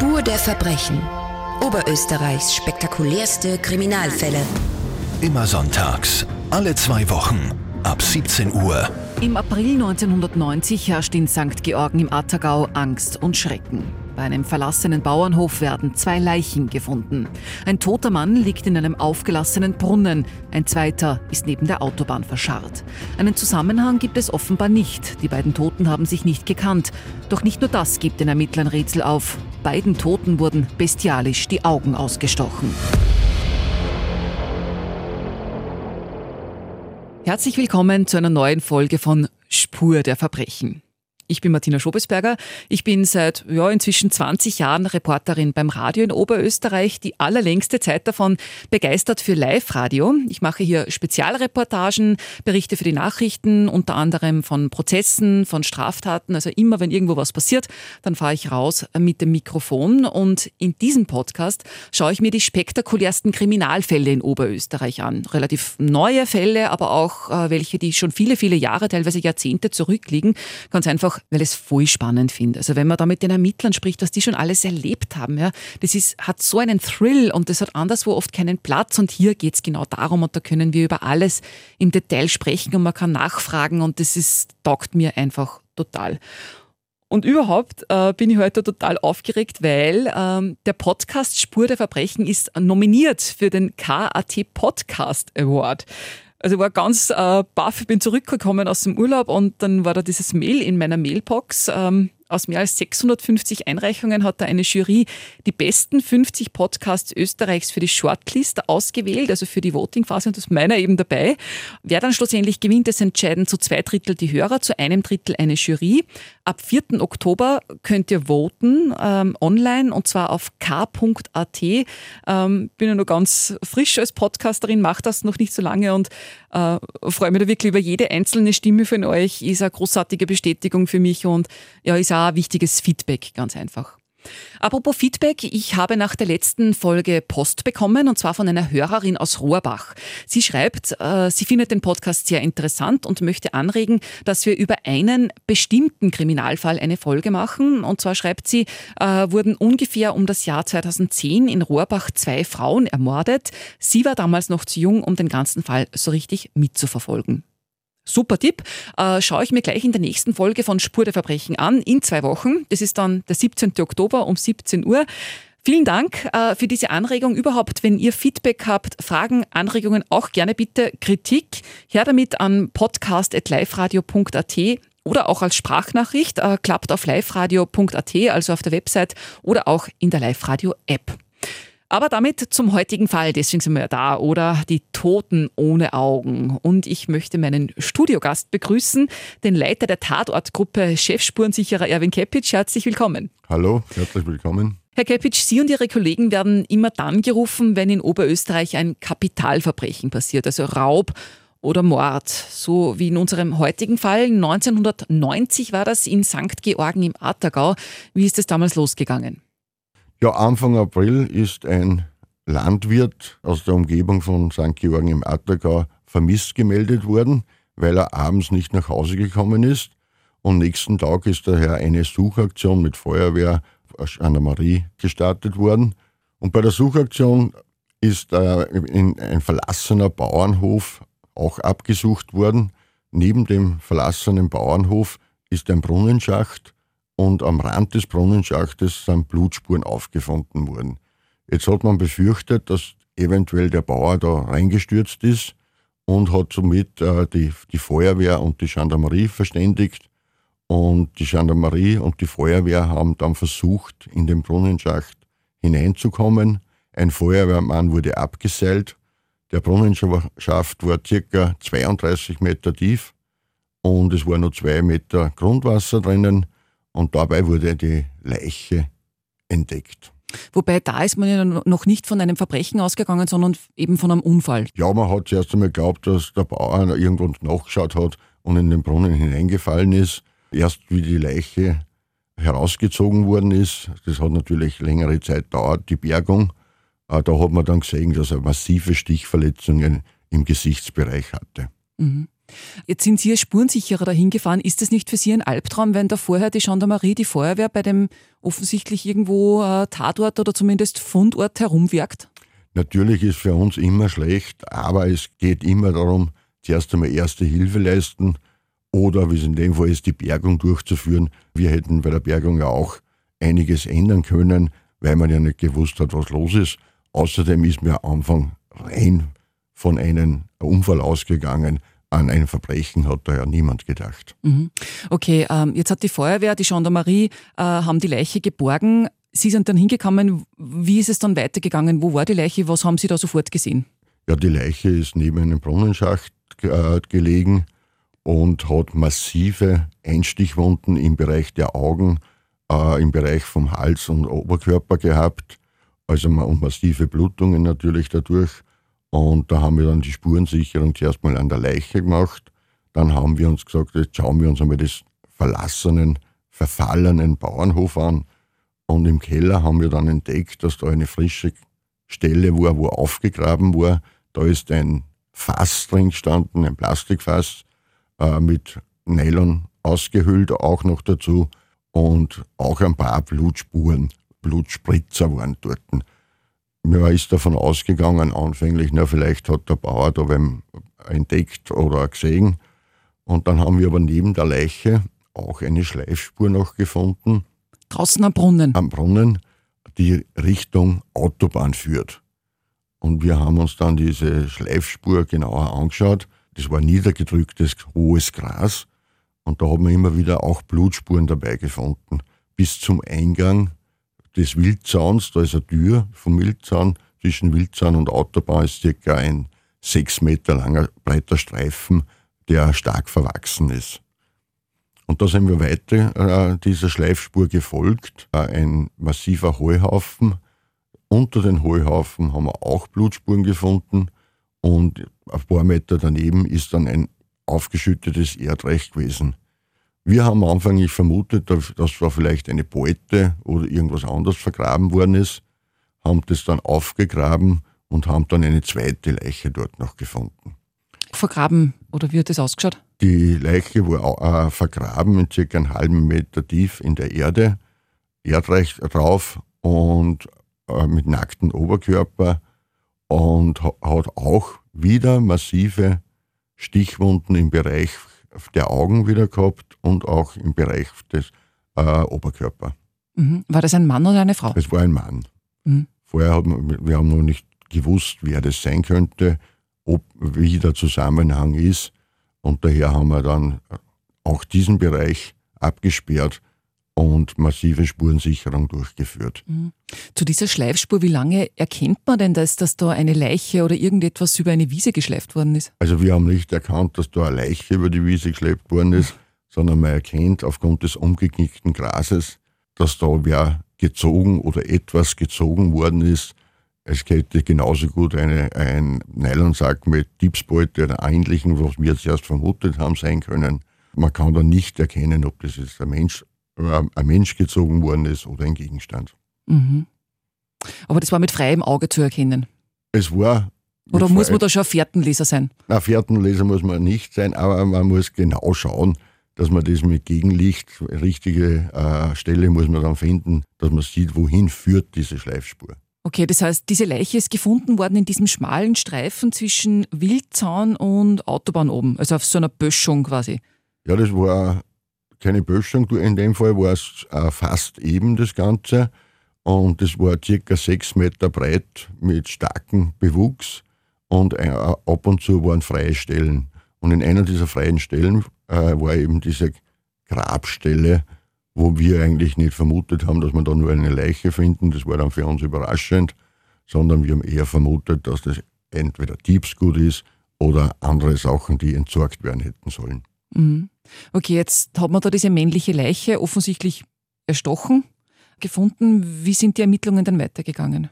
Spur der Verbrechen. Oberösterreichs spektakulärste Kriminalfälle. Immer sonntags, alle zwei Wochen, ab 17 Uhr. Im April 1990 herrscht in St. Georgen im Attergau Angst und Schrecken. Bei einem verlassenen Bauernhof werden zwei Leichen gefunden. Ein toter Mann liegt in einem aufgelassenen Brunnen, ein zweiter ist neben der Autobahn verscharrt. Einen Zusammenhang gibt es offenbar nicht. Die beiden Toten haben sich nicht gekannt. Doch nicht nur das gibt den Ermittlern Rätsel auf. Beiden Toten wurden bestialisch die Augen ausgestochen. Herzlich willkommen zu einer neuen Folge von Spur der Verbrechen. Ich bin Martina Schobesberger. Ich bin seit ja, inzwischen 20 Jahren Reporterin beim Radio in Oberösterreich, die allerlängste Zeit davon begeistert für Live-Radio. Ich mache hier Spezialreportagen, berichte für die Nachrichten, unter anderem von Prozessen, von Straftaten. Also immer, wenn irgendwo was passiert, dann fahre ich raus mit dem Mikrofon. Und in diesem Podcast schaue ich mir die spektakulärsten Kriminalfälle in Oberösterreich an. Relativ neue Fälle, aber auch äh, welche, die schon viele, viele Jahre, teilweise Jahrzehnte zurückliegen. Ganz einfach weil ich es voll spannend finde. Also wenn man da mit den Ermittlern spricht, was die schon alles erlebt haben, ja, das ist, hat so einen Thrill und das hat anderswo oft keinen Platz und hier geht es genau darum und da können wir über alles im Detail sprechen und man kann nachfragen und das ist, taugt mir einfach total. Und überhaupt äh, bin ich heute total aufgeregt, weil ähm, der Podcast Spur der Verbrechen ist nominiert für den KAT Podcast Award. Also ich war ganz äh, baff, ich bin zurückgekommen aus dem Urlaub und dann war da dieses Mail in meiner Mailbox. Ähm, aus mehr als 650 Einreichungen hat da eine Jury die besten 50 Podcasts Österreichs für die Shortlist ausgewählt, also für die Voting-Phase und das ist meiner eben dabei. Wer dann schlussendlich gewinnt, das entscheiden zu zwei Drittel die Hörer, zu einem Drittel eine Jury. Ab 4. Oktober könnt ihr voten ähm, online und zwar auf k.at. Ähm, bin ja noch ganz frisch als Podcasterin, mache das noch nicht so lange und äh, freue mich da wirklich über jede einzelne Stimme von euch. Ist eine großartige Bestätigung für mich und ja, ist auch ein wichtiges Feedback, ganz einfach. Apropos Feedback, ich habe nach der letzten Folge Post bekommen und zwar von einer Hörerin aus Rohrbach. Sie schreibt, äh, sie findet den Podcast sehr interessant und möchte anregen, dass wir über einen bestimmten Kriminalfall eine Folge machen. Und zwar schreibt sie, äh, wurden ungefähr um das Jahr 2010 in Rohrbach zwei Frauen ermordet. Sie war damals noch zu jung, um den ganzen Fall so richtig mitzuverfolgen. Super Tipp. Äh, schaue ich mir gleich in der nächsten Folge von Spur der Verbrechen an, in zwei Wochen. Das ist dann der 17. Oktober um 17 Uhr. Vielen Dank äh, für diese Anregung. Überhaupt, wenn ihr Feedback habt, Fragen, Anregungen, auch gerne bitte Kritik, her damit an podcast.liferadio.at oder auch als Sprachnachricht. Äh, klappt auf liveradio.at, also auf der Website oder auch in der Live-Radio-App. Aber damit zum heutigen Fall, deswegen sind wir ja da, oder die Toten ohne Augen. Und ich möchte meinen Studiogast begrüßen, den Leiter der Tatortgruppe Chefspurensicherer Erwin Kepic. Herzlich willkommen. Hallo, herzlich willkommen. Herr Kepic, Sie und Ihre Kollegen werden immer dann gerufen, wenn in Oberösterreich ein Kapitalverbrechen passiert, also Raub oder Mord. So wie in unserem heutigen Fall. 1990 war das in St. Georgen im Attergau. Wie ist es damals losgegangen? Ja, Anfang April ist ein Landwirt aus der Umgebung von St. Georgen im Attergau vermisst gemeldet worden, weil er abends nicht nach Hause gekommen ist. Und nächsten Tag ist daher eine Suchaktion mit Feuerwehr Gendarmerie gestartet worden. Und bei der Suchaktion ist ein verlassener Bauernhof auch abgesucht worden. Neben dem verlassenen Bauernhof ist ein Brunnenschacht und am Rand des Brunnenschachtes sind Blutspuren aufgefunden worden. Jetzt hat man befürchtet, dass eventuell der Bauer da reingestürzt ist und hat somit äh, die, die Feuerwehr und die Gendarmerie verständigt. Und die Gendarmerie und die Feuerwehr haben dann versucht, in den Brunnenschacht hineinzukommen. Ein Feuerwehrmann wurde abgeseilt. Der Brunnenschacht war circa 32 Meter tief und es war nur zwei Meter Grundwasser drinnen und dabei wurde die Leiche entdeckt. Wobei da ist man ja noch nicht von einem Verbrechen ausgegangen, sondern eben von einem Unfall. Ja, man hat zuerst einmal geglaubt, dass der Bauer irgendwo nachgeschaut hat und in den Brunnen hineingefallen ist. Erst wie die Leiche herausgezogen worden ist, das hat natürlich längere Zeit dauert, die Bergung, äh, da hat man dann gesehen, dass er massive Stichverletzungen im Gesichtsbereich hatte. Mhm. Jetzt sind Sie als Spurensicherer dahin gefahren. Ist das nicht für Sie ein Albtraum, wenn da vorher die Gendarmerie, die Feuerwehr bei dem offensichtlich irgendwo äh, Tatort oder zumindest Fundort herumwirkt? Natürlich ist für uns immer schlecht, aber es geht immer darum, zuerst einmal erste Hilfe leisten oder, wie es in dem Fall ist, die Bergung durchzuführen. Wir hätten bei der Bergung ja auch einiges ändern können, weil man ja nicht gewusst hat, was los ist. Außerdem ist mir am Anfang rein von einem Unfall ausgegangen. An ein Verbrechen hat da ja niemand gedacht. Mhm. Okay, ähm, jetzt hat die Feuerwehr, die Gendarmerie, äh, haben die Leiche geborgen. Sie sind dann hingekommen. Wie ist es dann weitergegangen? Wo war die Leiche? Was haben Sie da sofort gesehen? Ja, die Leiche ist neben einem Brunnenschacht äh, gelegen und hat massive Einstichwunden im Bereich der Augen, äh, im Bereich vom Hals und Oberkörper gehabt. Also und massive Blutungen natürlich dadurch. Und da haben wir dann die Spurensicherung zuerst mal an der Leiche gemacht. Dann haben wir uns gesagt, jetzt schauen wir uns einmal das verlassenen, verfallenen Bauernhof an. Und im Keller haben wir dann entdeckt, dass da eine frische Stelle war, wo aufgegraben war. Da ist ein Fass drin gestanden, ein Plastikfass äh, mit Nylon ausgehüllt, auch noch dazu. Und auch ein paar Blutspuren, Blutspritzer waren dort. Man ist davon ausgegangen, anfänglich, na, vielleicht hat der Bauer da wem entdeckt oder gesehen. Und dann haben wir aber neben der Leiche auch eine Schleifspur noch gefunden. Draußen am Brunnen? Am Brunnen, die Richtung Autobahn führt. Und wir haben uns dann diese Schleifspur genauer angeschaut. Das war niedergedrücktes, hohes Gras. Und da haben wir immer wieder auch Blutspuren dabei gefunden. Bis zum Eingang des Wildzauns, da ist eine Tür vom Wildzaun, zwischen Wildzaun und Autobahn ist circa ein sechs Meter langer breiter Streifen, der stark verwachsen ist. Und da sind wir weiter äh, dieser Schleifspur gefolgt. Äh, ein massiver Heuhaufen. Unter den Heuhaufen haben wir auch Blutspuren gefunden. Und ein paar Meter daneben ist dann ein aufgeschüttetes Erdreich gewesen. Wir haben anfänglich vermutet, dass da vielleicht eine Beute oder irgendwas anderes vergraben worden ist, haben das dann aufgegraben und haben dann eine zweite Leiche dort noch gefunden. Vergraben oder wie hat das ausgeschaut? Die Leiche war äh, vergraben in circa einen halben Meter tief in der Erde, Erdreich drauf und äh, mit nacktem Oberkörper und hat auch wieder massive Stichwunden im Bereich der Augen wieder gehabt und auch im Bereich des äh, Oberkörper. Mhm. War das ein Mann oder eine Frau? Es war ein Mann. Mhm. Vorher haben wir haben noch nicht gewusst, wer das sein könnte, ob, wie der Zusammenhang ist. Und daher haben wir dann auch diesen Bereich abgesperrt und massive Spurensicherung durchgeführt. Mhm. Zu dieser Schleifspur, wie lange erkennt man denn, dass, dass da eine Leiche oder irgendetwas über eine Wiese geschleift worden ist? Also wir haben nicht erkannt, dass da eine Leiche über die Wiese geschleppt worden ist, mhm. sondern man erkennt aufgrund des umgeknickten Grases, dass da wer gezogen oder etwas gezogen worden ist. Es hätte genauso gut eine, ein Nylonsack mit Gipsbeute oder ähnlichem, was wir zuerst vermutet haben, sein können. Man kann da nicht erkennen, ob das jetzt ein Mensch ein Mensch gezogen worden ist oder ein Gegenstand. Mhm. Aber das war mit freiem Auge zu erkennen. Es war. Oder muss man da schon Fährtenleser sein? Na, Fährtenleser muss man nicht sein, aber man muss genau schauen, dass man das mit Gegenlicht, richtige äh, Stelle muss man dann finden, dass man sieht, wohin führt diese Schleifspur. Okay, das heißt, diese Leiche ist gefunden worden in diesem schmalen Streifen zwischen Wildzaun und Autobahn oben, also auf so einer Böschung quasi. Ja, das war keine Böschung, in dem Fall war es äh, fast eben das Ganze. Und es war circa sechs Meter breit mit starkem Bewuchs und äh, ab und zu waren freie Stellen. Und in einer dieser freien Stellen äh, war eben diese Grabstelle, wo wir eigentlich nicht vermutet haben, dass wir da nur eine Leiche finden. Das war dann für uns überraschend, sondern wir haben eher vermutet, dass das entweder Diebsgut ist oder andere Sachen, die entsorgt werden hätten sollen. Mhm. Okay, jetzt hat man da diese männliche Leiche offensichtlich erstochen, gefunden. Wie sind die Ermittlungen dann weitergegangen?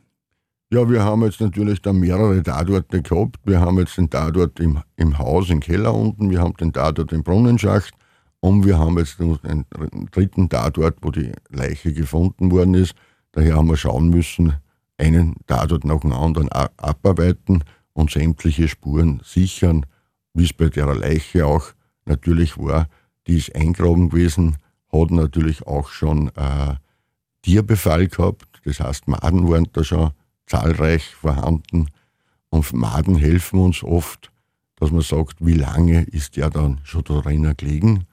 Ja, wir haben jetzt natürlich dann mehrere Tatorte gehabt. Wir haben jetzt den Tatort im, im Haus, im Keller unten, wir haben den Tatort im Brunnenschacht und wir haben jetzt einen dritten Tatort, wo die Leiche gefunden worden ist. Daher haben wir schauen müssen, einen Tatort nach dem anderen abarbeiten und sämtliche Spuren sichern wie es bei der Leiche auch natürlich war, die ist eingraben gewesen, hat natürlich auch schon äh, Tierbefall gehabt. Das heißt, Maden waren da schon zahlreich vorhanden. Und Maden helfen uns oft, dass man sagt, wie lange ist der dann schon da drinnen gelegen.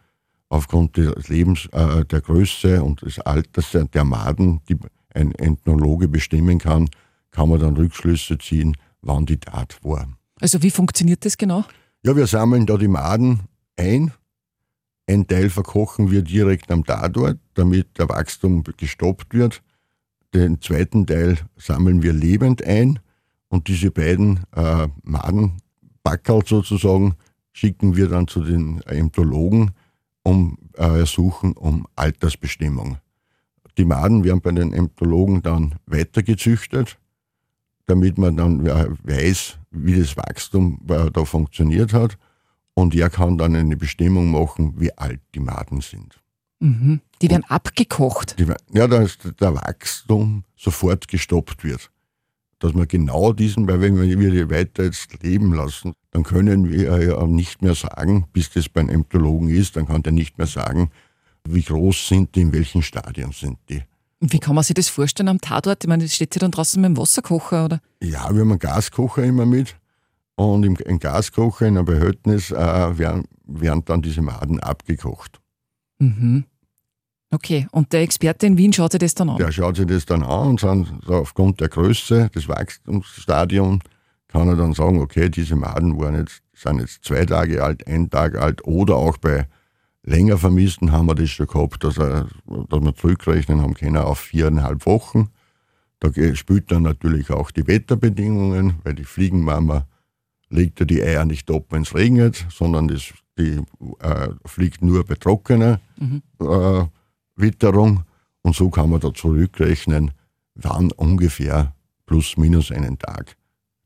Aufgrund des Lebens, äh, der Größe und des Alters der Maden, die ein Ethnologe bestimmen kann, kann man dann Rückschlüsse ziehen, wann die Tat war. Also wie funktioniert das genau? Ja, wir sammeln da die Maden ein. Ein Teil verkochen wir direkt am Tatort, damit der Wachstum gestoppt wird. Den zweiten Teil sammeln wir lebend ein und diese beiden äh, Madenbackerl sozusagen schicken wir dann zu den Ämtologen um äh, ersuchen um Altersbestimmung. Die Maden werden bei den Ämtologen dann weitergezüchtet, damit man dann weiß, wie das Wachstum äh, da funktioniert hat. Und er kann dann eine Bestimmung machen, wie alt die Maden sind. Mhm. Die werden abgekocht. Die, ja, dass der Wachstum sofort gestoppt wird. Dass man genau diesen, weil wenn wir die weiter jetzt leben lassen, dann können wir ja nicht mehr sagen, bis das beim Ämtologen ist, dann kann der nicht mehr sagen, wie groß sind die, in welchen Stadien sind die. Und wie kann man sich das vorstellen am Tatort? Ich meine, steht ja dann draußen mit dem Wasserkocher, oder? Ja, wir haben einen Gaskocher immer mit. Und im, im Gaskocher, in einem Behältnis, äh, werden, werden dann diese Maden abgekocht. Mhm. Okay, und der Experte in Wien schaut sich das dann an? Der schaut sich das dann an und dann, aufgrund der Größe des Wachstumsstadiums kann er dann sagen, okay, diese Maden waren jetzt, sind jetzt zwei Tage alt, ein Tag alt oder auch bei länger Vermissten haben wir das schon gehabt, dass, er, dass wir zurückrechnen haben können auf viereinhalb Wochen. Da spielt dann natürlich auch die Wetterbedingungen, weil die Fliegenmama legt ja die Eier nicht ab, wenn es regnet, sondern das, die äh, fliegt nur bei trockener mhm. äh, Witterung. Und so kann man da zurückrechnen, wann ungefähr plus minus einen Tag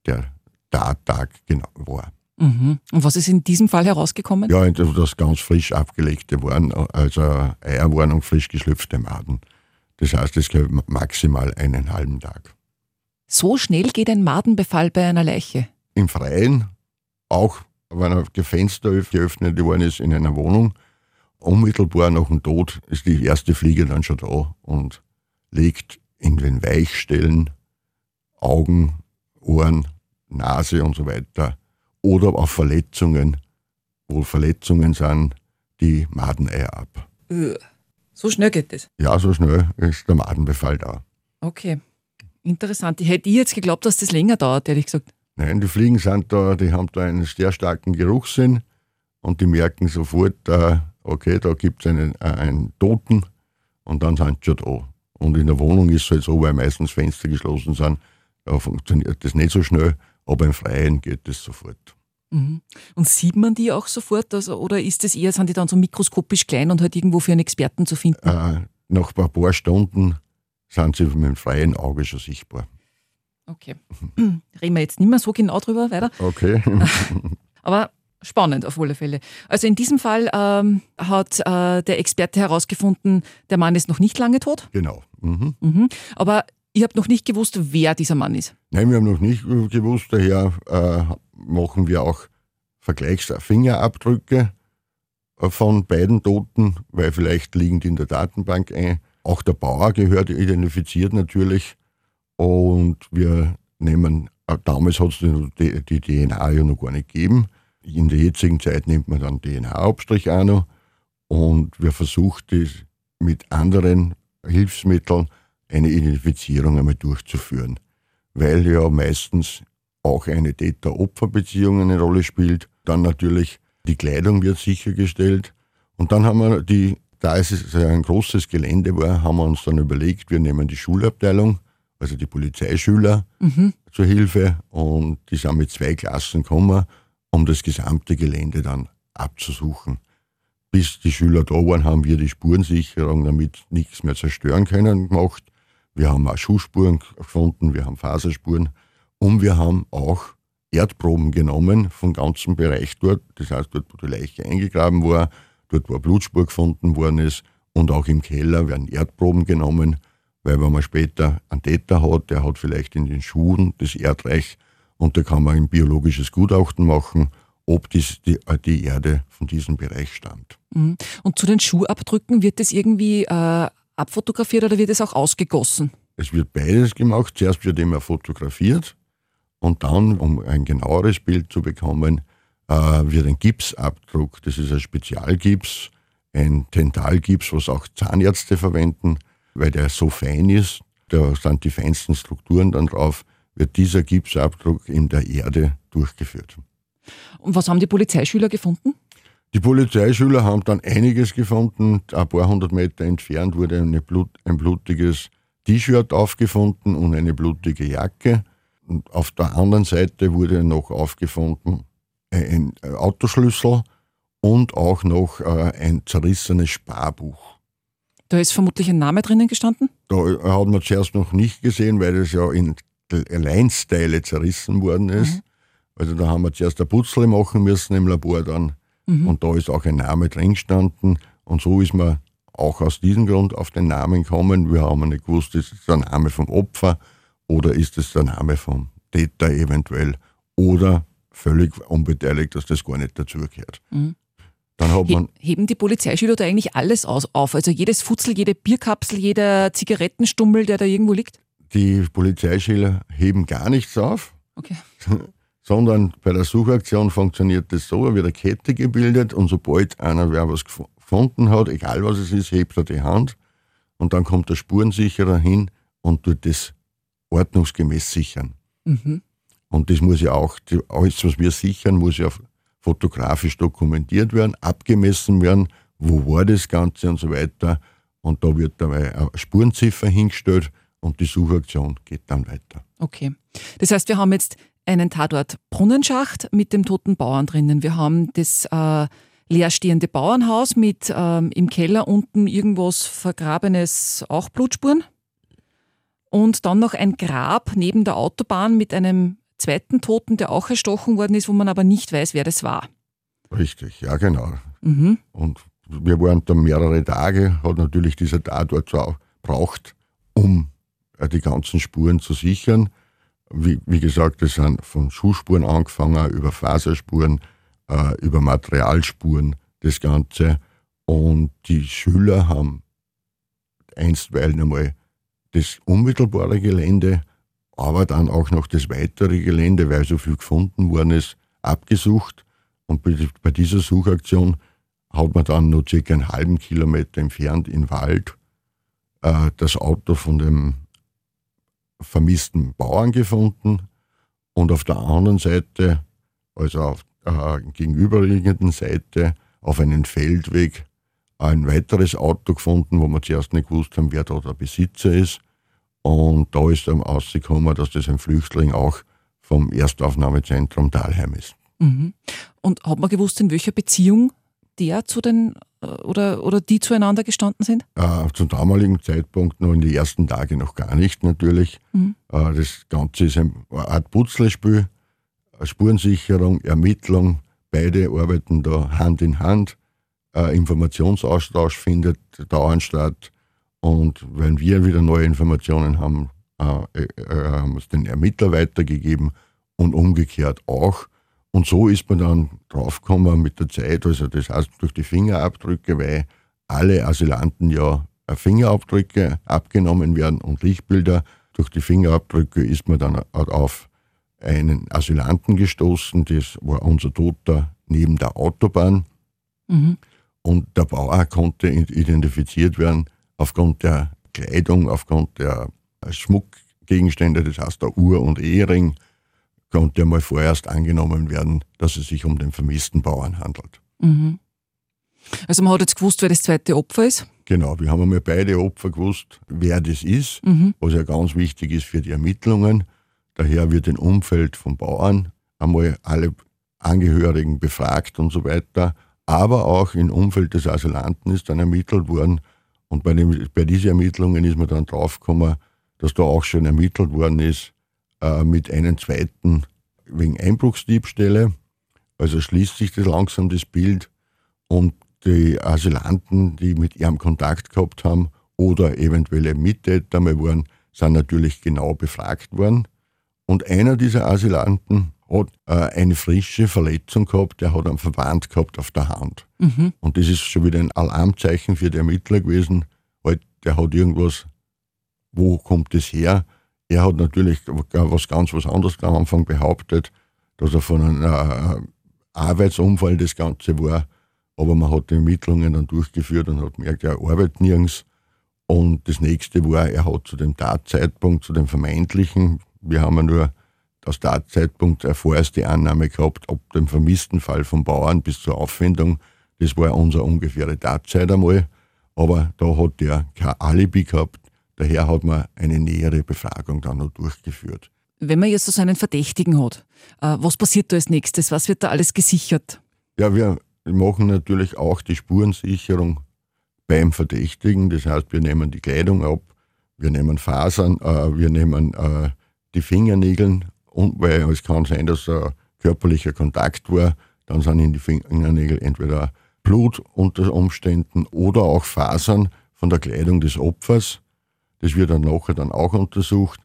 der Tattag genau war. Mhm. Und was ist in diesem Fall herausgekommen? Ja, das ganz frisch abgelegte waren, also Eier waren und frisch geschlüpfte Maden. Das heißt, es geht maximal einen halben Tag. So schnell geht ein Madenbefall bei einer Leiche? Im Freien, auch wenn ein Fenster geöffnet worden ist in einer Wohnung, unmittelbar nach dem Tod ist die erste Fliege dann schon da und legt in den Weichstellen Augen, Ohren, Nase und so weiter oder auf Verletzungen, wo Verletzungen sind, die Madeneier ab. So schnell geht das? Ja, so schnell ist der Madenbefall da. Okay, interessant. Ich hätte jetzt geglaubt, dass das länger dauert, ehrlich gesagt. Nein, die Fliegen sind da, die haben da einen sehr starken Geruchssinn und die merken sofort, äh, okay, da gibt es einen, äh, einen Toten und dann sind sie schon da. Und in der Wohnung ist es halt so, weil meistens Fenster geschlossen sind, da funktioniert das nicht so schnell aber im Freien geht es sofort. Mhm. Und sieht man die auch sofort? Also, oder ist es eher, sind die dann so mikroskopisch klein und halt irgendwo für einen Experten zu finden? Äh, nach ein paar Stunden sind sie mit dem freien Auge schon sichtbar. Okay. Reden wir jetzt nicht mehr so genau drüber weiter. Okay. Aber spannend auf alle Fälle. Also in diesem Fall ähm, hat äh, der Experte herausgefunden, der Mann ist noch nicht lange tot. Genau. Mhm. Mhm. Aber Ihr habt noch nicht gewusst, wer dieser Mann ist? Nein, wir haben noch nicht gewusst. Daher äh, machen wir auch Vergleichsfingerabdrücke äh, von beiden Toten, weil vielleicht liegen die in der Datenbank ein. Auch der Bauer gehört identifiziert natürlich. Und wir nehmen, äh, damals hat es die, die, DNA ja noch gar nicht gegeben. In der jetzigen Zeit nimmt man dann DNA-Abstrich auch noch. Und wir versuchen das mit anderen Hilfsmitteln eine Identifizierung einmal durchzuführen, weil ja meistens auch eine Täter-Opfer-Beziehung eine Rolle spielt. Dann natürlich die Kleidung wird sichergestellt. Und dann haben wir die, da es ein großes Gelände war, haben wir uns dann überlegt, wir nehmen die Schulabteilung, also die Polizeischüler mhm. zur Hilfe und die sind mit zwei Klassen gekommen, um das gesamte Gelände dann abzusuchen. Bis die Schüler da waren, haben wir die Spurensicherung, damit nichts mehr zerstören können, gemacht. Wir haben auch Schuhspuren gefunden, wir haben Faserspuren und wir haben auch Erdproben genommen vom ganzen Bereich dort. Das heißt, dort, wo die Leiche eingegraben war, dort, wo eine Blutspur gefunden worden ist und auch im Keller werden Erdproben genommen, weil wenn man später einen Täter hat, der hat vielleicht in den Schuhen das Erdreich und da kann man ein biologisches Gutachten machen ob dies, die, die Erde von diesem Bereich stammt. Mhm. Und zu den Schuhabdrücken wird das irgendwie äh, abfotografiert oder wird es auch ausgegossen? Es wird beides gemacht. Zuerst wird immer fotografiert und dann, um ein genaueres Bild zu bekommen, äh, wird ein Gipsabdruck, das ist ein Spezialgips, ein Tentalgips, was auch Zahnärzte verwenden, weil der so fein ist, da sind die feinsten Strukturen dann drauf, wird dieser Gipsabdruck in der Erde durchgeführt. Und was haben die Polizeischüler gefunden? Die Polizeischüler haben dann einiges gefunden. Ein paar hundert Meter entfernt wurde Blut, ein blutiges T-Shirt aufgefunden und eine blutige Jacke. Und auf der anderen Seite wurde noch aufgefunden ein Autoschlüssel und auch noch äh, ein zerrissenes Sparbuch. Da ist vermutlich ein Name drinnen gestanden? Da hat man zuerst noch nicht gesehen, weil das ja in Alleinsteile zerrissen worden ist. Mhm. Also da haben wir zuerst ein Putzle machen müssen im Labor dann. Mhm. Und da ist auch ein Name drin gestanden. Und so ist man auch aus diesem Grund auf den Namen gekommen. Wir haben nicht gewusst, ist es der Name vom Opfer oder ist es der Name vom Täter eventuell oder völlig unbeteiligt, dass das gar nicht dazugehört. Mhm. Dann hat man Heben die Polizeischüler da eigentlich alles auf? Also jedes Futzel, jede Bierkapsel, jeder Zigarettenstummel, der da irgendwo liegt? Die Polizeischüler heben gar nichts auf. Okay. sondern bei der Suchaktion funktioniert das so, da wird eine Kette gebildet und sobald einer wer was gefunden hat, egal was es ist, hebt er die Hand und dann kommt der Spurensicherer hin und tut das ordnungsgemäß sichern. Mhm. Und das muss ja auch, alles, was wir sichern, muss ja fotografisch dokumentiert werden, abgemessen werden, wo war das Ganze und so weiter. Und da wird dabei eine Spurenziffer hingestellt und die Suchaktion geht dann weiter. Okay. Das heißt, wir haben jetzt einen Tatort Brunnenschacht mit dem toten Bauern drinnen. Wir haben das äh, leerstehende Bauernhaus mit ähm, im Keller unten irgendwas vergrabenes, auch Blutspuren. Und dann noch ein Grab neben der Autobahn mit einem zweiten Toten, der auch erstochen worden ist, wo man aber nicht weiß, wer das war. Richtig, ja genau. Mhm. Und wir waren da mehrere Tage, hat natürlich dieser Tatort auch braucht, um äh, die ganzen Spuren zu sichern. Wie, wie gesagt, das sind von Schuhspuren angefangen, über Faserspuren, äh, über Materialspuren, das Ganze. Und die Schüler haben einstweilen einmal das unmittelbare Gelände aber dann auch noch das weitere Gelände, weil so viel gefunden worden ist, abgesucht. Und bei dieser Suchaktion hat man dann nur circa einen halben Kilometer entfernt im Wald äh, das Auto von dem vermissten Bauern gefunden und auf der anderen Seite, also auf der äh, gegenüberliegenden Seite, auf einem Feldweg ein weiteres Auto gefunden, wo wir zuerst nicht gewusst haben, wer da der Besitzer ist. Und da ist dann rausgekommen, dass das ein Flüchtling auch vom Erstaufnahmezentrum Dahlheim ist. Mhm. Und hat man gewusst, in welcher Beziehung der zu den äh, oder, oder die zueinander gestanden sind? Äh, zum damaligen Zeitpunkt noch in den ersten Tagen noch gar nicht natürlich. Mhm. Äh, das Ganze ist ein, eine Art Putzlespiel, Spurensicherung, Ermittlung. Beide arbeiten da Hand in Hand. Äh, Informationsaustausch findet dauernd statt. Und wenn wir wieder neue Informationen haben, äh, äh, haben wir es den Ermittler weitergegeben und umgekehrt auch. Und so ist man dann draufgekommen mit der Zeit, also das heißt durch die Fingerabdrücke, weil alle Asylanten ja Fingerabdrücke abgenommen werden und Lichtbilder. Durch die Fingerabdrücke ist man dann auf einen Asylanten gestoßen, das war unser Toter neben der Autobahn. Mhm. Und der Bauer konnte identifiziert werden aufgrund der Kleidung, aufgrund der Schmuckgegenstände, das heißt der Uhr und Ehering, konnte einmal vorerst angenommen werden, dass es sich um den vermissten Bauern handelt. Mhm. Also man hat jetzt gewusst, wer das zweite Opfer ist? Genau, wir haben einmal beide Opfer gewusst, wer das ist, mhm. was ja ganz wichtig ist für die Ermittlungen. Daher wird im Umfeld vom Bauern einmal alle Angehörigen befragt und so weiter. Aber auch im Umfeld des Asylanten ist dann ermittelt worden, und bei, dem, bei diesen Ermittlungen ist man dann draufgekommen, dass da auch schon ermittelt worden ist äh, mit einem zweiten wegen Einbruchsdiebstähle. Also schließt sich das langsam das Bild und die Asylanten, die mit ihrem Kontakt gehabt haben oder eventuelle Mittäter mal waren, sind natürlich genau befragt worden. Und einer dieser Asylanten hat äh, eine frische Verletzung gehabt, der hat einen Verband gehabt auf der Hand. Mhm. Und das ist schon wieder ein Alarmzeichen für die Ermittler gewesen. Halt, der hat irgendwas, wo kommt das her? Er hat natürlich was ganz was anderes am Anfang behauptet, dass er von einem äh, Arbeitsunfall das Ganze war. Aber man hat die Ermittlungen dann durchgeführt und hat gemerkt, er arbeitet nirgends. Und das nächste war, er hat zu dem Tatzeitpunkt, zu dem vermeintlichen, wir haben ja nur aus Tatzeitpunkt eine vorerste Annahme gehabt, ab dem vermissten Fall vom Bauern bis zur Auffindung. Das war unsere ungefähre Tatzeit einmal. Aber da hat der kein Alibi gehabt. Daher hat man eine nähere Befragung dann noch durchgeführt. Wenn man jetzt so einen Verdächtigen hat, äh, was passiert da als nächstes? Was wird da alles gesichert? Ja, wir machen natürlich auch die Spurensicherung beim Verdächtigen. Das heißt, wir nehmen die Kleidung ab, wir nehmen Fasern, äh, wir nehmen äh, die Fingernägel, und, weil es kann sein, dass ein körperlicher Kontakt war. Dann sind in die Fingernägel entweder Blut unter Umständen oder auch Fasern von der Kleidung des Opfers. Das wird dann nachher dann auch untersucht.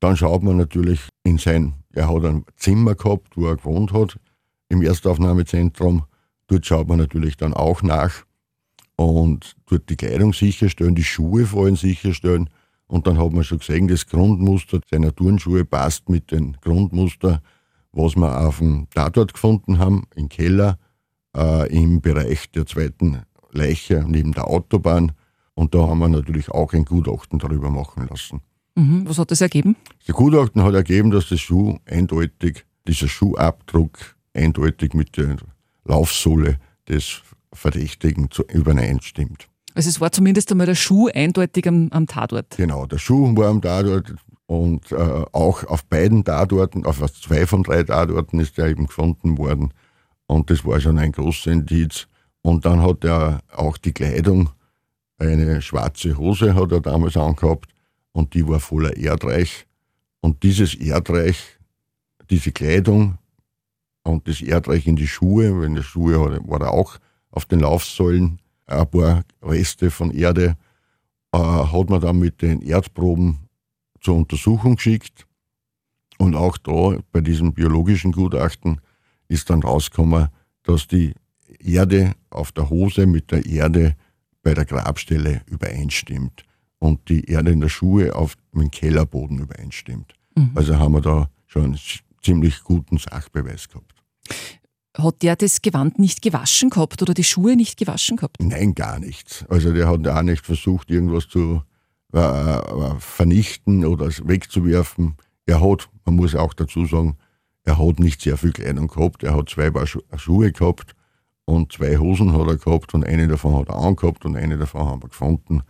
Dann schaut man natürlich in sein, er hat ein Zimmer gehabt, wo er gewohnt hat, im Erstaufnahmezentrum. Dort schaut man natürlich dann auch nach und dort die Kleidung sicherstellen, die Schuhe vor allem sicherstellen. Und dann hat man schon gesehen, das Grundmuster seiner Turnschuhe passt mit dem Grundmuster, was wir auf dem Tatort gefunden haben, im Keller, äh, im Bereich der zweiten Leiche neben der Autobahn. Und da haben wir natürlich auch ein Gutachten darüber machen lassen. Mhm. Was hat das ergeben? Das Gutachten hat ergeben, dass das Schuh eindeutig, dieser Schuhabdruck eindeutig mit der Laufsohle des Verdächtigen übereinstimmt. Also es war zumindest einmal der Schuh eindeutig am, am Tatort. Genau, der Schuh war am Tatort und äh, auch auf beiden Tatorten, auf zwei von drei Tatorten ist er eben gefunden worden. Und das war schon ein großes Indiz. Und dann hat er auch die Kleidung, eine schwarze Hose hat er damals angehabt und die war voller Erdreich. Und dieses Erdreich, diese Kleidung und das Erdreich in die Schuhe, wenn die Schuhe war er auch auf den Laufsäulen, ein paar Reste von Erde, äh, hat man dann mit den Erdproben zur Untersuchung geschickt. Und auch da bei diesem biologischen Gutachten ist dann rausgekommen, dass die Erde auf der Hose mit der Erde bei der Grabstelle übereinstimmt und die Erde in der Schuhe auf dem Kellerboden übereinstimmt. Mhm. Also haben wir da schon einen ziemlich guten Sachbeweis gehabt. Hat der das Gewand nicht gewaschen gehabt oder die Schuhe nicht gewaschen gehabt? Nein, gar nichts. Also der hat auch nicht versucht, irgendwas zu äh, äh vernichten oder wegzuwerfen. Er hat, man muss auch dazu sagen, er hat nicht sehr viel Kleidung gehabt. Er hat zwei Paar Schuhe gehabt und zwei Hosen hat er gehabt und eine davon hat er angehabt und eine davon haben wir gefunden.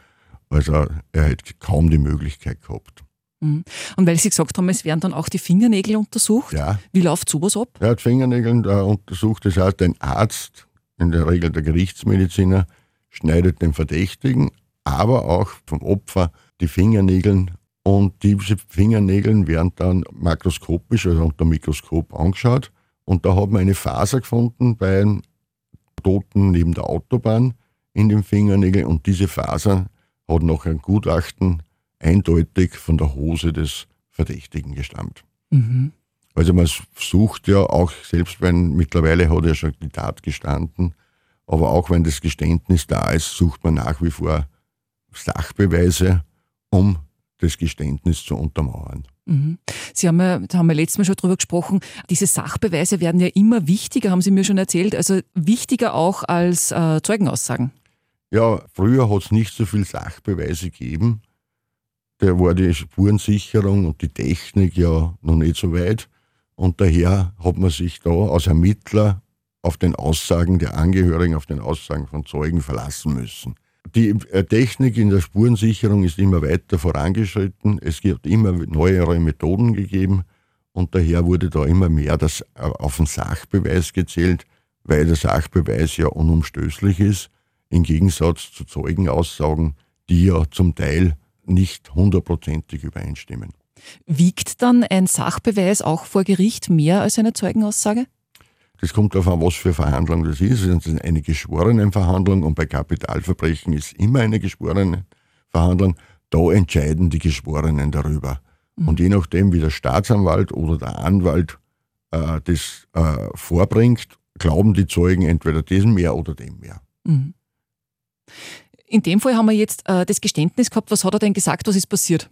Also er hat kaum die Möglichkeit gehabt. Mhm. Und weil Sie gesagt haben, es werden dann auch die Fingernägel untersucht. Ja. Wie läuft sowas ab? Er hat Fingernägel äh, untersucht. Das heißt, ein Arzt, in der Regel der Gerichtsmediziner, schneidet den Verdächtigen, aber auch vom Opfer die Fingernägel. Und diese Fingernägel werden dann makroskopisch, also unter Mikroskop angeschaut. Und da hat man eine Faser gefunden bei einem Toten neben der Autobahn in den Fingernägeln. Und diese Faser hat nach einem Gutachten eindeutig von der Hose des Verdächtigen gestammt. Mhm. Also man sucht ja auch, selbst wenn mittlerweile hat er schon die Tat gestanden, aber auch wenn das Geständnis da ist, sucht man nach wie vor Sachbeweise, um das Geständnis zu untermauern. Mhm. Sie haben ja, da haben wir letztes Mal schon drüber gesprochen, diese Sachbeweise werden ja immer wichtiger, haben Sie mir schon erzählt, also wichtiger auch als äh, Zeugenaussagen. Ja, früher hat es nicht so viel Sachbeweise gegeben da war die Spurensicherung und die Technik ja noch nicht so weit. Und daher hat man sich da als Ermittler auf den Aussagen der Angehörigen, auf den Aussagen von Zeugen verlassen müssen. Die äh, Technik in der Spurensicherung ist immer weiter vorangeschritten. Es gibt immer neuere Methoden gegeben und daher wurde da immer mehr das äh, auf den Sachbeweis gezählt, weil der Sachbeweis ja unumstößlich ist, im Gegensatz zu Zeugenaussagen, die ja zum Teil nicht hundertprozentig übereinstimmen. Wiegt dann ein Sachbeweis auch vor Gericht mehr als eine Zeugenaussage? Das kommt darauf an, was für Verhandlung das ist. Es ist eine Geschworenenverhandlung und bei Kapitalverbrechen ist immer eine Geschworenenverhandlung. Da entscheiden die Geschworenen darüber. Mhm. Und je nachdem, wie der Staatsanwalt oder der Anwalt äh, das äh, vorbringt, glauben die Zeugen entweder diesem mehr oder dem mehr. Mhm. In dem Fall haben wir jetzt äh, das Geständnis gehabt. Was hat er denn gesagt? Was ist passiert?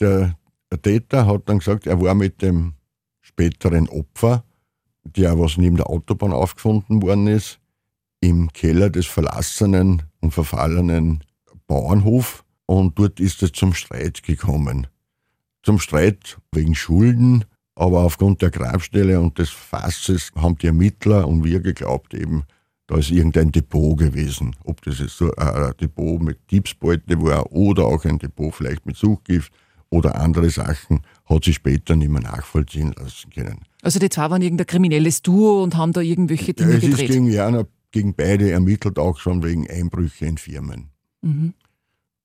Der, der Täter hat dann gesagt, er war mit dem späteren Opfer, der was neben der Autobahn aufgefunden worden ist, im Keller des verlassenen und verfallenen Bauernhof und dort ist es zum Streit gekommen. Zum Streit wegen Schulden, aber aufgrund der Grabstelle und des Fasses haben die Ermittler und wir geglaubt eben, da ist irgendein Depot gewesen. Ob das jetzt so ein Depot mit Gipsbeute war oder auch ein Depot vielleicht mit Suchgift oder andere Sachen, hat sich später nicht mehr nachvollziehen lassen können. Also die zwei waren irgendein kriminelles Duo und haben da irgendwelche Dinge ja, es gedreht? Es ist gegen, gegen beide ermittelt, auch schon wegen Einbrüche in Firmen. Mhm.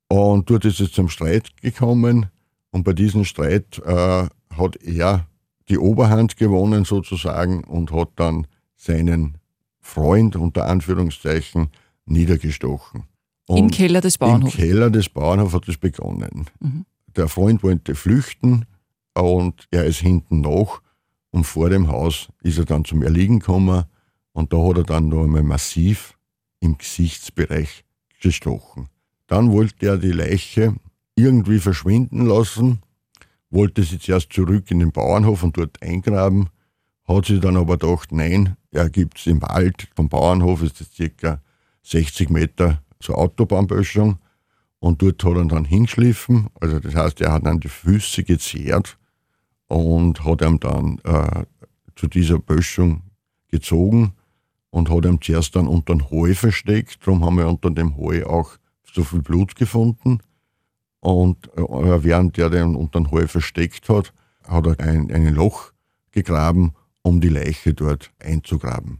Und dort ist es zum Streit gekommen und bei diesem Streit äh, hat er die Oberhand gewonnen sozusagen und hat dann seinen Freund unter Anführungszeichen niedergestochen. Und Im Keller des Bauernhofs? Im Keller des Bauernhofs hat es begonnen. Mhm. Der Freund wollte flüchten und er ist hinten nach und vor dem Haus ist er dann zum Erliegen gekommen und da hat er dann noch einmal massiv im Gesichtsbereich gestochen. Dann wollte er die Leiche irgendwie verschwinden lassen, wollte sie zuerst zurück in den Bauernhof und dort eingraben hat sich dann aber gedacht, nein, er gibt es im Wald, vom Bauernhof ist es circa 60 Meter zur Autobahnböschung. Und dort hat er dann hingeschliffen, also das heißt, er hat dann die Füße gezehrt und hat ihm dann äh, zu dieser Böschung gezogen und hat ihm zuerst dann unter den Heu versteckt, darum haben wir unter dem Heu auch so viel Blut gefunden. Und äh, während er den unter den Heu versteckt hat, hat er ein, ein Loch gegraben um die Leiche dort einzugraben.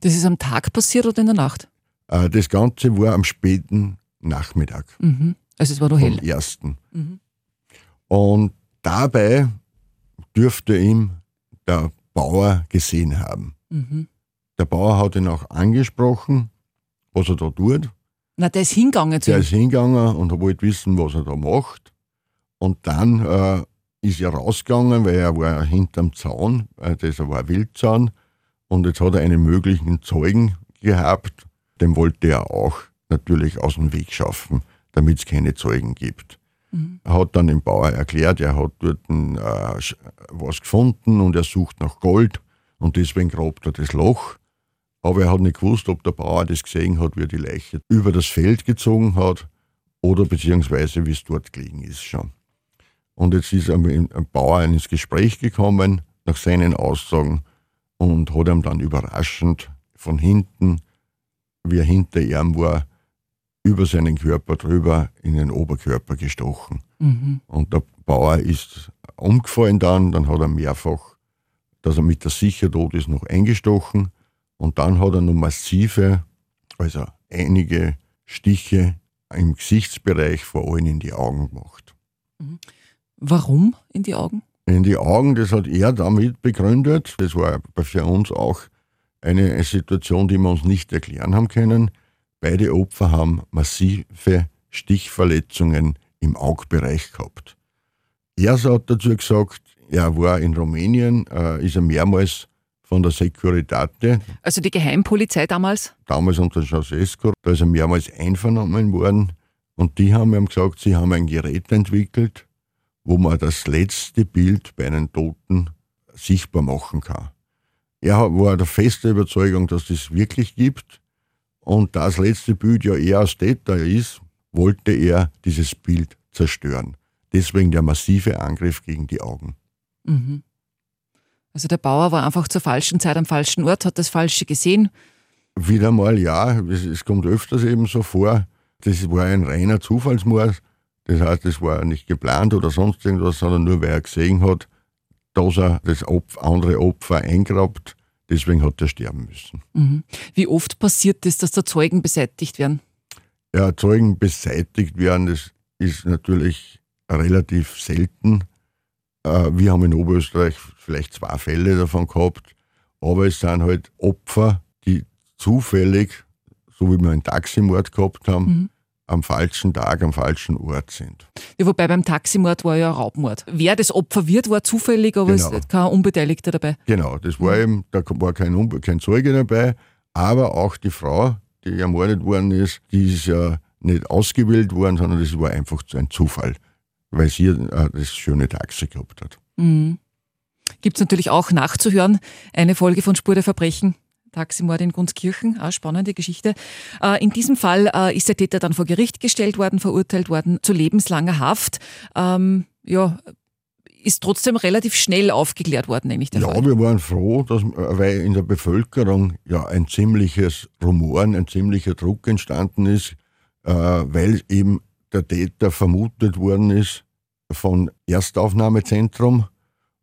Das ist am Tag passiert oder in der Nacht? Äh, das Ganze war am späten Nachmittag. Mhm. Also es war noch hell. Am ersten. Mhm. Und dabei dürfte ihm der Bauer gesehen haben. Mhm. Der Bauer hat ihn auch angesprochen, was er da tut. Na, der ist hingegangen zu Der ihm. ist hingegangen und wollte wissen, was er da macht. Und dann äh, ist er rausgegangen, weil er war hinterm Zaun, äh, das war ein Wildzaun, und jetzt hat er einen möglichen Zeugen gehabt, dem wollte er auch natürlich aus dem Weg schaffen, damit es keine Zeugen gibt. Mhm. Er hat dann dem Bauer erklärt, er hat dort äh, was gefunden und er sucht nach Gold und deswegen grabt er das Loch. Aber er hat nicht gewusst, ob der Bauer das gesehen hat, wie er die Leiche über das Feld gezogen hat oder beziehungsweise wie es dort gelegen ist schon. Und jetzt ist er mit einem Bauer ins Gespräch gekommen, nach seinen Aussagen, und hat ihm dann überraschend von hinten, wie er hinter ihm war, über seinen Körper drüber in den Oberkörper gestochen. Mhm. Und der Bauer ist umgefallen dann, dann hat er mehrfach, dass er mit der Sicher tot ist, noch eingestochen. Und dann hat er noch massive, also einige Stiche im Gesichtsbereich, vor allem in die Augen gemacht. Mhm. Warum in die Augen? In die Augen, das hat er damit begründet. Das war für uns auch eine Situation, die wir uns nicht erklären haben können. Beide Opfer haben massive Stichverletzungen im Augbereich gehabt. Er hat dazu gesagt, er war in Rumänien, äh, ist er mehrmals von der Securitate. Also die Geheimpolizei damals? Damals unter Ceausescu. Da ist er mehrmals einvernommen worden. Und die haben ihm gesagt, sie haben ein Gerät entwickelt, wo man das letzte Bild bei einem Toten sichtbar machen kann. Er war der feste Überzeugung, dass es wirklich gibt. Und da das letzte Bild ja eher als Täter ist, wollte er dieses Bild zerstören. Deswegen der massive Angriff gegen die Augen. Mhm. Also der Bauer war einfach zur falschen Zeit am falschen Ort, hat das Falsche gesehen. Wieder mal ja, es, es kommt öfters eben so vor. Das war ein reiner Zufallsmord. Das heißt, es war nicht geplant oder sonst irgendwas, sondern nur weil er gesehen hat, dass er das Opfer, andere Opfer eingrabt. Deswegen hat er sterben müssen. Mhm. Wie oft passiert das, dass da Zeugen beseitigt werden? Ja, Zeugen beseitigt werden, das ist natürlich relativ selten. Äh, wir haben in Oberösterreich vielleicht zwei Fälle davon gehabt, aber es sind halt Opfer, die zufällig, so wie wir einen Taximord gehabt haben, mhm am falschen Tag, am falschen Ort sind. Ja, wobei beim Taximord war ja Raubmord. Wer das Opfer wird, war zufällig, aber genau. es ist kein Unbeteiligter dabei. Genau, das war eben, da war kein, kein Zeuge dabei, aber auch die Frau, die ermordet worden ist, die ist ja nicht ausgewählt worden, sondern das war einfach ein Zufall, weil sie äh, das schöne Taxi gehabt hat. Mhm. Gibt es natürlich auch nachzuhören, eine Folge von Spur der Verbrechen Taximord in Gunskirchen, eine spannende Geschichte. Äh, in diesem Fall äh, ist der Täter dann vor Gericht gestellt worden, verurteilt worden zu lebenslanger Haft. Ähm, ja, ist trotzdem relativ schnell aufgeklärt worden, nehme ich der Ja, Fall. wir waren froh, dass, weil in der Bevölkerung ja ein ziemliches Rumoren, ein ziemlicher Druck entstanden ist, äh, weil eben der Täter vermutet worden ist von Erstaufnahmezentrum.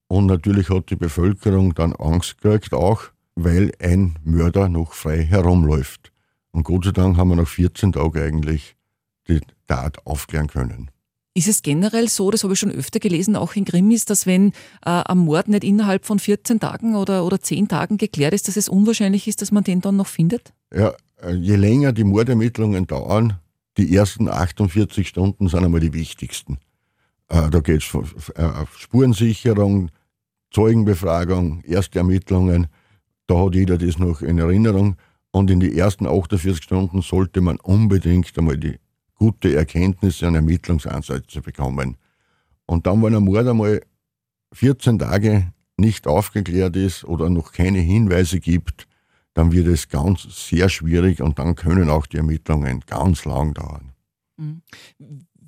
Und natürlich hat die Bevölkerung dann Angst gekriegt auch, weil ein Mörder noch frei herumläuft. Und Gott sei Dank haben wir nach 14 Tagen eigentlich die Tat aufklären können. Ist es generell so, das habe ich schon öfter gelesen, auch in Grimmis, dass wenn äh, ein Mord nicht innerhalb von 14 Tagen oder, oder 10 Tagen geklärt ist, dass es unwahrscheinlich ist, dass man den dann noch findet? Ja, äh, je länger die Mordermittlungen dauern, die ersten 48 Stunden sind einmal die wichtigsten. Äh, da geht es um äh, Spurensicherung, Zeugenbefragung, erste Ermittlungen. Da hat jeder das noch in Erinnerung. Und in die ersten 48 Stunden sollte man unbedingt einmal die gute Erkenntnisse und Ermittlungsansätze bekommen. Und dann, wenn ein Mord einmal 14 Tage nicht aufgeklärt ist oder noch keine Hinweise gibt, dann wird es ganz sehr schwierig und dann können auch die Ermittlungen ganz lang dauern. Mhm.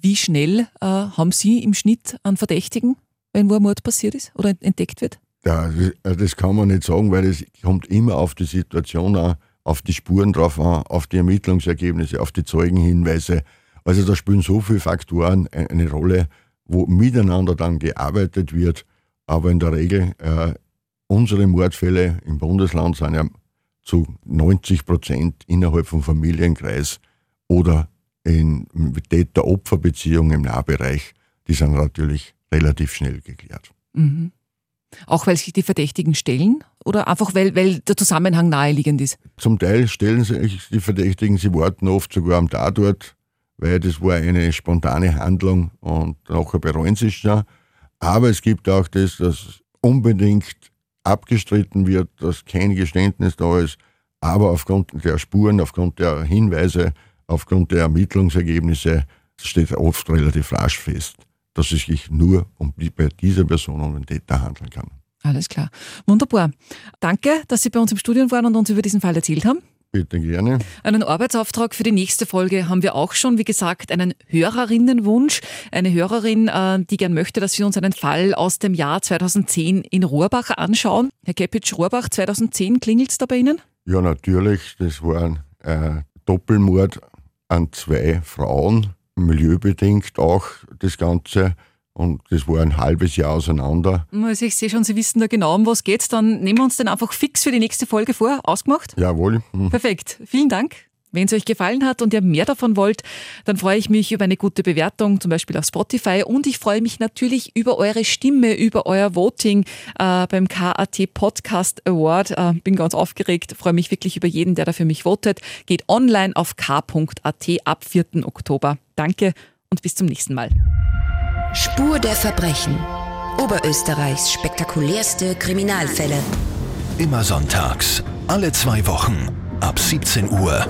Wie schnell äh, haben Sie im Schnitt einen Verdächtigen, wenn wo ein Mord passiert ist oder entdeckt wird? Ja, das kann man nicht sagen, weil es kommt immer auf die Situation an, auf die Spuren drauf an, auf die Ermittlungsergebnisse, auf die Zeugenhinweise. Also da spielen so viele Faktoren eine Rolle, wo miteinander dann gearbeitet wird. Aber in der Regel, äh, unsere Mordfälle im Bundesland sind ja zu 90 Prozent innerhalb vom Familienkreis oder in Täter-Opfer-Beziehungen im Nahbereich. Die sind natürlich relativ schnell geklärt. Mhm. Auch weil sich die Verdächtigen stellen oder einfach weil, weil der Zusammenhang naheliegend ist? Zum Teil stellen sich die Verdächtigen, sie warten oft sogar am Tatort, weil das war eine spontane Handlung und nachher bereuen sie es schon. Aber es gibt auch das, dass unbedingt abgestritten wird, dass kein Geständnis da ist, aber aufgrund der Spuren, aufgrund der Hinweise, aufgrund der Ermittlungsergebnisse steht oft relativ rasch fest dass es sich nur um bei dieser Person um den Täter handeln kann. Alles klar. Wunderbar. Danke, dass Sie bei uns im Studium waren und uns über diesen Fall erzählt haben. Bitte gerne. Einen Arbeitsauftrag für die nächste Folge haben wir auch schon. Wie gesagt, einen Hörerinnenwunsch. Eine Hörerin, äh, die gern möchte, dass wir uns einen Fall aus dem Jahr 2010 in Rohrbach anschauen. Herr Kepitsch, Rohrbach 2010, klingelt es da bei Ihnen? Ja, natürlich. Das war ein äh, Doppelmord an zwei Frauen milieubedingt auch das Ganze. Und das war ein halbes Jahr auseinander. Also ich sehe schon, Sie wissen da genau, um was geht. Dann nehmen wir uns den einfach fix für die nächste Folge vor. Ausgemacht? Jawohl. Mhm. Perfekt. Vielen Dank. Wenn es euch gefallen hat und ihr mehr davon wollt, dann freue ich mich über eine gute Bewertung, zum Beispiel auf Spotify. Und ich freue mich natürlich über eure Stimme, über euer Voting äh, beim KAT Podcast Award. Äh, bin ganz aufgeregt, freue mich wirklich über jeden, der da für mich votet. Geht online auf k.at ab 4. Oktober. Danke und bis zum nächsten Mal. Spur der Verbrechen. Oberösterreichs spektakulärste Kriminalfälle. Immer sonntags, alle zwei Wochen, ab 17 Uhr